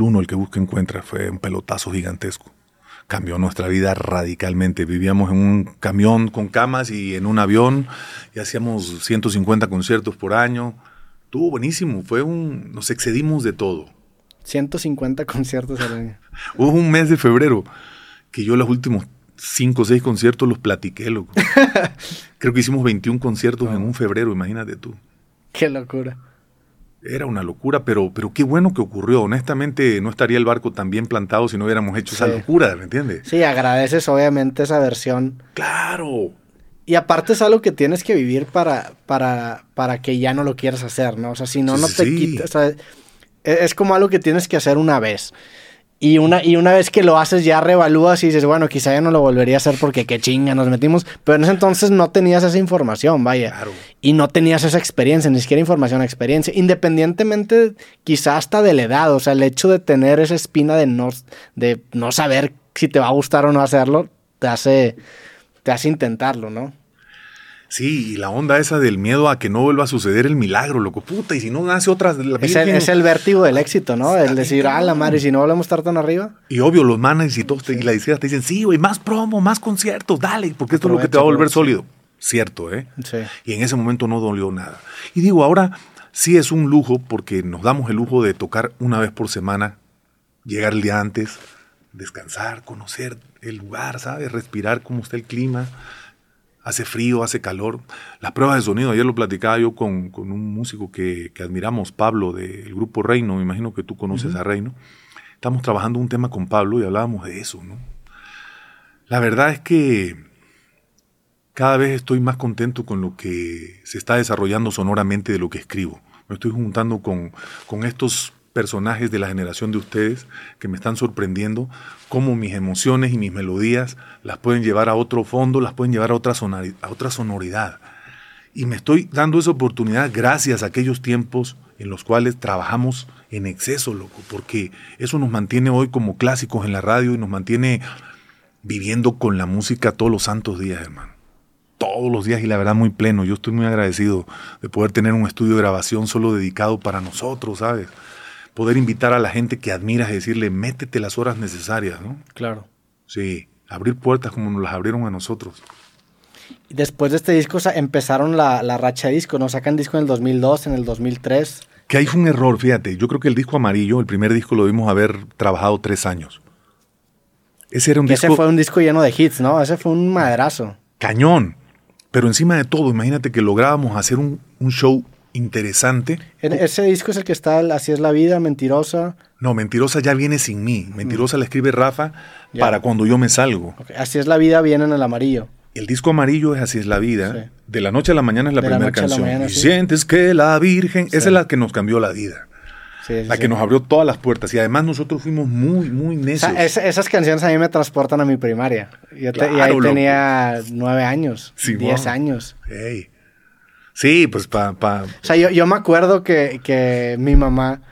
uno, el que busca encuentra, fue un pelotazo gigantesco. Cambió nuestra vida radicalmente. Vivíamos en un camión con camas y en un avión y hacíamos 150 conciertos por año. Estuvo buenísimo, fue un, nos excedimos de todo. 150 conciertos al año. Hubo un mes de febrero que yo los últimos 5 o 6 conciertos los platiqué, loco. Creo que hicimos 21 conciertos en un febrero, imagínate tú. Qué locura. Era una locura, pero, pero qué bueno que ocurrió. Honestamente, no estaría el barco tan bien plantado si no hubiéramos hecho esa locura, ¿me entiendes? Sí, agradeces obviamente esa versión. Claro. Y aparte es algo que tienes que vivir para, para, para que ya no lo quieras hacer, ¿no? O sea, si no, Sí, no te sí. quitas. o sea, e- es como algo que tienes que hacer una vez. Y una, y una vez que lo haces ya reevalúas y dices, bueno, quizá ya no lo volvería a hacer porque qué chinga nos metimos. Pero en ese entonces no tenías esa información, vaya. Claro. Y no tenías esa experiencia, ni siquiera información, experiencia. Independientemente, quizá hasta de la edad. O sea, el hecho de tener esa espina de no, de no saber si te va a gustar o no hacerlo, te hace, te hace intentarlo, ¿no? Sí, y la onda esa del miedo a que no vuelva a suceder el milagro, loco. Puta, y si no nace otra. la Es el, es el vértigo del éxito, ¿no? El decir, ah, la madre, si no volvemos a estar tan arriba. Y obvio, los managers y todos te- y la disquera te dicen, sí, güey, más promo, más conciertos, dale, porque esto es lo que te va a volver Aprovecha, sólido. Cierto, ¿eh? Sí. Y en ese momento no dolió nada. Y digo, ahora sí es un lujo porque nos damos el lujo de tocar una vez por semana, llegar el día antes, descansar, conocer el lugar, ¿sabes? Respirar cómo está el clima. Hace frío, hace calor. Las pruebas de sonido, ayer lo platicaba yo con, con un músico que, que admiramos, Pablo, del grupo Reino, me imagino que tú conoces a Reino. Estamos trabajando un tema con Pablo y hablábamos de eso, ¿no? La verdad es que cada vez estoy más contento con lo que se está desarrollando sonoramente de lo que escribo. Me estoy juntando con, con estos personajes de la generación de ustedes que me están sorprendiendo, cómo mis emociones y mis melodías las pueden llevar a otro fondo, las pueden llevar a otra, sonari- a otra sonoridad. Y me estoy dando esa oportunidad gracias a aquellos tiempos en los cuales trabajamos en exceso, loco, porque eso nos mantiene hoy como clásicos en la radio y nos mantiene viviendo con la música todos los santos días, hermano. Todos los días y la verdad muy pleno. Yo estoy muy agradecido de poder tener un estudio de grabación solo dedicado para nosotros, ¿sabes? Poder invitar a la gente que admiras y decirle, métete las horas necesarias, ¿no? Claro. Sí, abrir puertas como nos las abrieron a nosotros. Y después de este disco empezaron la, la racha de disco, ¿no? Sacan disco en el 2002, en el 2003. Que ahí fue un error, fíjate. Yo creo que el disco amarillo, el primer disco, lo debimos haber trabajado tres años. Ese era un Que disco ese fue un disco lleno de hits, ¿no? Ese fue un madrazo. cañón. Pero encima de todo, imagínate que lográbamos hacer un, un show interesante. En- ese disco es el que está, el Así es la vida, Mentirosa. No, Mentirosa ya viene sin mí. Mentirosa la escribe Rafa Ya. para cuando yo me salgo. Así es la vida viene en el amarillo. El disco amarillo es Así es la vida. Sí. De la noche a la mañana es la De primera a la canción. mañana, y sí. sientes que la Virgen, esa es la que nos cambió la vida. La que nos abrió todas las puertas. Y además nosotros fuimos muy, muy O necios. sea, es- esas canciones a mí me transportan a mi primaria. Yo te- y ahí loco. tenía nueve años, diez años. Ey. Sí, pues pa, pa- O sea, yo, yo me acuerdo que, que mi mamá,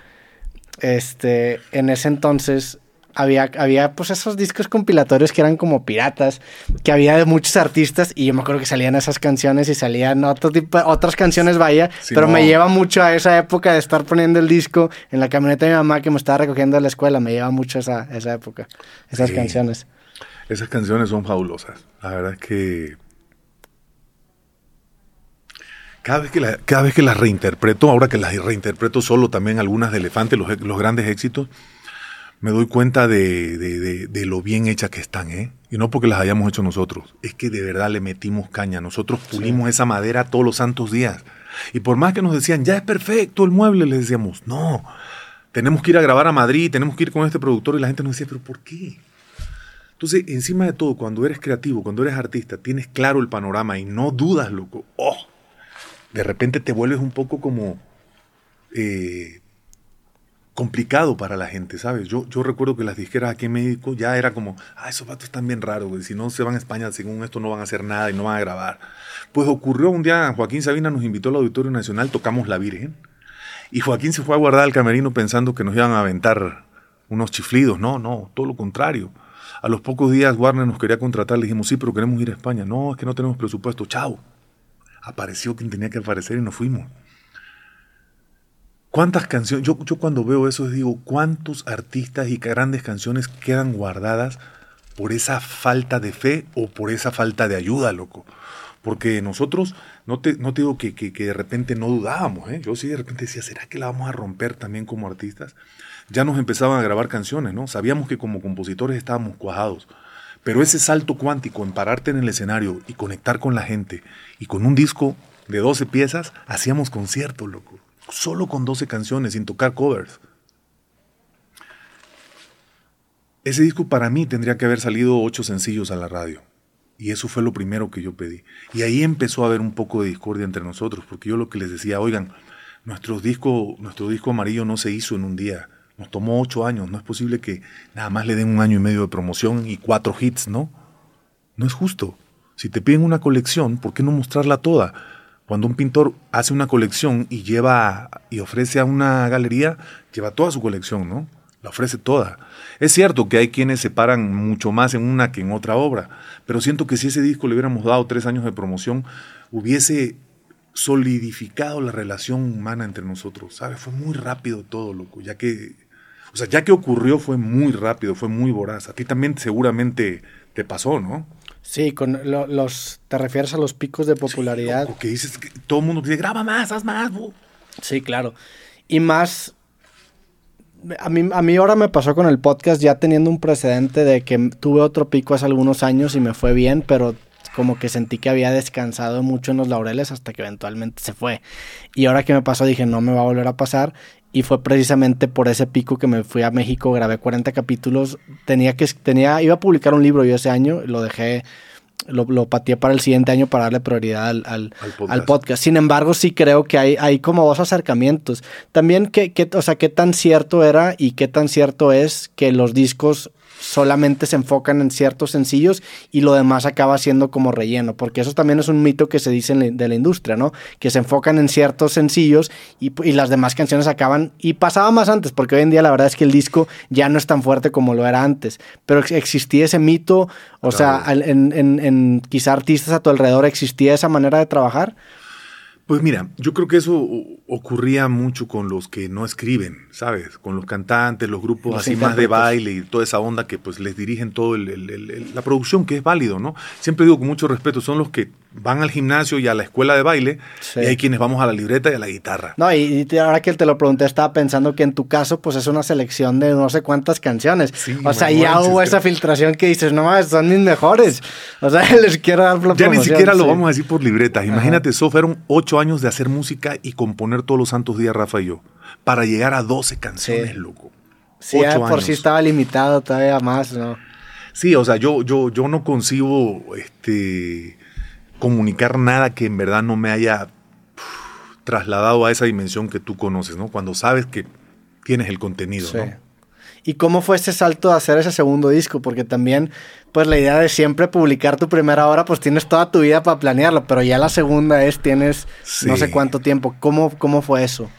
este, en ese entonces, había, había pues esos discos compilatorios que eran como piratas, que había de muchos artistas, y yo me acuerdo que salían esas canciones y salían otro tipo, otras canciones, vaya, pero me lleva mucho a esa época de estar poniendo el disco en la camioneta de mi mamá que me estaba recogiendo de la escuela, me lleva mucho esa, esa época, esas Sí. canciones. esas canciones son fabulosas. La verdad es que cada vez que, la- cada vez que las reinterpreto, ahora que las reinterpreto solo también algunas de Elefante, los, los grandes éxitos, me doy cuenta de, de- de- de lo bien hechas que están, ¿eh? Y no porque las hayamos hecho nosotros, es que de verdad le metimos caña. Nosotros pulimos esa madera todos los santos días. Y por más que nos decían, ya es perfecto el mueble, les decíamos, no, tenemos que ir a grabar a Madrid, tenemos que ir con este productor. Y la gente nos decía, pero ¿por qué? Entonces, encima de todo, cuando eres creativo, cuando eres artista, tienes claro el panorama y no dudas, loco. ¡Oh! De repente te vuelves un poco como eh, complicado para la gente, ¿sabes? Yo, yo recuerdo que las disqueras aquí en México ya era como, ah, esos vatos están bien raros, güey. Si no se van a España, según esto no van a hacer nada y no van a grabar. Pues ocurrió un día, Joaquín Sabina nos invitó al Auditorio Nacional, tocamos La Virgen. Y Joaquín se fue a guardar al camerino pensando que nos iban a aventar unos chiflidos. No, no, todo lo contrario. A los pocos días Warner nos quería contratar, le dijimos, sí, pero queremos ir a España. No, es que no tenemos presupuesto. Chao. Apareció quien tenía que aparecer y nos fuimos. ¿Cuántas canciones? Yo, cuando veo eso digo, ¿cuántos artistas y grandes canciones quedan guardadas por esa falta de fe o por esa falta de ayuda, loco? Porque nosotros, no te, no te digo que, que, de repente no dudábamos, ¿eh? yo sí de repente decía, ¿será que la vamos a romper también como artistas? Ya nos empezaban a grabar canciones, ¿no? Sabíamos que como compositores estábamos cuajados, pero ese salto cuántico en pararte en el escenario y conectar con la gente y con un disco de 12 piezas, hacíamos conciertos, loco solo con 12 canciones, sin tocar covers. Ese disco para mí tendría que haber salido ocho sencillos a la radio. Y eso fue lo primero que yo pedí. Y ahí empezó a haber un poco de discordia entre nosotros, porque yo lo que les decía, oigan, nuestro disco, nuestro disco amarillo no se hizo en un día. Nos tomó ocho años. No es posible que nada más le den un año y medio de promoción y cuatro hits, ¿no? No es justo. Si te piden una colección, ¿por qué no mostrarla toda? Cuando un pintor hace una colección y lleva y ofrece a una galería, lleva toda su colección, ¿no? La ofrece toda. Es cierto que hay quienes se paran mucho más en una que en otra obra, pero siento que si ese disco le hubiéramos dado tres años de promoción, hubiese solidificado la relación humana entre nosotros, ¿sabes? Fue muy rápido todo, loco, ya que, o sea, ya que ocurrió fue muy rápido, fue muy voraz. A ti también seguramente te pasó, ¿no? Sí, con los, te refieres a los picos de popularidad. Sí, que dices que todo el mundo dice, graba más, haz más. Sí, claro. Y más, a mí, a mí ahora me pasó con el podcast ya teniendo un precedente de que tuve otro pico hace algunos años y me fue bien, pero como que sentí que había descansado mucho en los laureles hasta que eventualmente se fue. Y ahora que me pasó dije, no me va a volver a pasar y fue precisamente por ese pico que me fui a México, grabé 40 capítulos, tenía que, tenía, iba a publicar un libro yo ese año, lo dejé, lo, lo pateé para el siguiente año para darle prioridad al, al, podcast. Sin embargo, sí creo que hay, hay como dos acercamientos. También, ¿qué, qué, o sea, qué tan cierto era y qué tan cierto es que los discos solamente se enfocan en ciertos sencillos y lo demás acaba siendo como relleno, porque eso también es un mito que se dice de la industria, ¿no? Que se enfocan en ciertos sencillos y, las demás canciones acaban, y pasaba más antes, porque hoy en día la verdad es que el disco ya no es tan fuerte como lo era antes, pero existía ese mito, o sea, en, en, en quizá artistas a tu alrededor existía esa manera de trabajar. Pues mira, yo creo que eso ocurría mucho con los que no escriben, ¿sabes? Con los cantantes, los grupos así más de baile y toda esa onda que pues les dirigen todo la producción, que es válido, ¿no? Siempre digo con mucho respeto, son los que van al gimnasio y a la escuela de baile, y hay quienes vamos a la libreta y a la guitarra. No, y, ahora que te lo pregunté, estaba pensando que en tu caso, pues es una selección de no sé cuántas canciones. o sea, ya hubo esa filtración que dices, no más, son mis mejores. O sea, les quiero dar Ya ni siquiera lo vamos a decir por libretas. Imagínate, eso fueron ocho años de hacer música y componer todos los santos días, Rafa y yo, para llegar a 12 canciones, loco. Sí, por sí estaba limitado todavía más, ¿no? Sí, o sea, yo, yo, yo no concibo este comunicar nada que en verdad no me haya trasladado a esa dimensión que tú conoces, ¿no? Cuando sabes que tienes el contenido, ¿no? ¿Y cómo fue ese salto de hacer ese segundo disco? Porque también, pues la idea de siempre publicar tu primera obra, pues tienes toda tu vida para planearlo, pero ya la segunda es, tienes no sé cuánto tiempo. ¿Cómo, ¿Cómo fue eso?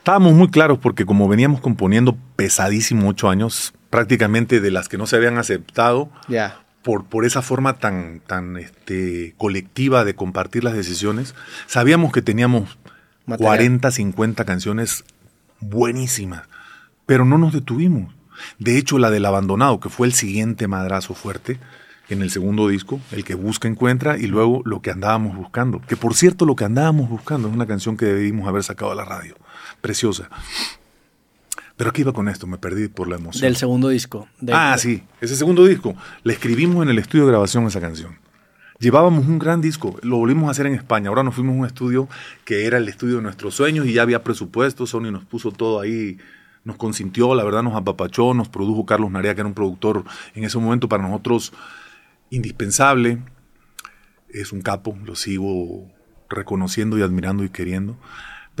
Estábamos muy claros porque como veníamos componiendo pesadísimo ocho años, prácticamente de las que no se habían aceptado, ya por, por esa forma tan, tan este, colectiva de compartir las decisiones, sabíamos que teníamos 40, 50 canciones buenísimas, pero no nos detuvimos. De hecho, la del abandonado, que fue el siguiente madrazo fuerte en el segundo disco, el que busca encuentra, y luego lo que andábamos buscando. Que por cierto, lo que andábamos buscando es una canción que debimos haber sacado a la radio. Preciosa. Pero aquí iba con esto, me perdí por la emoción. Del segundo disco. ah, sí, ese segundo disco. Le escribimos en el estudio de grabación esa canción. Llevábamos un gran disco, lo volvimos a hacer en España. Ahora nos fuimos a un estudio que era el estudio de nuestros sueños y ya había presupuesto. Sony nos puso todo ahí, nos consintió, la verdad nos apapachó, nos produjo Carlos Narea, que era un productor en ese momento para nosotros indispensable. Es un capo, lo sigo reconociendo y admirando y queriendo.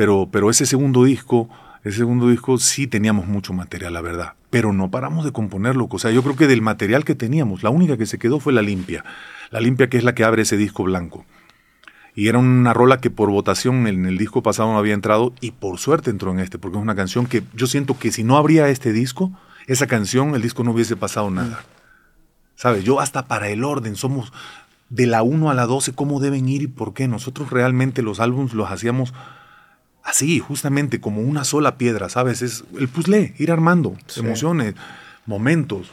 Pero, pero ese segundo disco el segundo disco sí teníamos mucho material, la verdad, pero no paramos de componerlo. O sea, yo creo que del material que teníamos, la única que se quedó fue la limpia. La limpia que es la que abre ese disco blanco. Y era una rola que por votación en el disco pasado no había entrado y por suerte entró en este, porque es una canción que yo siento que si no habría este disco, esa canción, el disco no hubiese pasado nada. ¿Sabes? Yo hasta para el orden somos de la 1 a la 12, cómo deben ir y por qué. Nosotros realmente los álbumes los hacíamos así, justamente como una sola piedra, ¿sabes? Es el puzzle, ir armando Sí. emociones, momentos.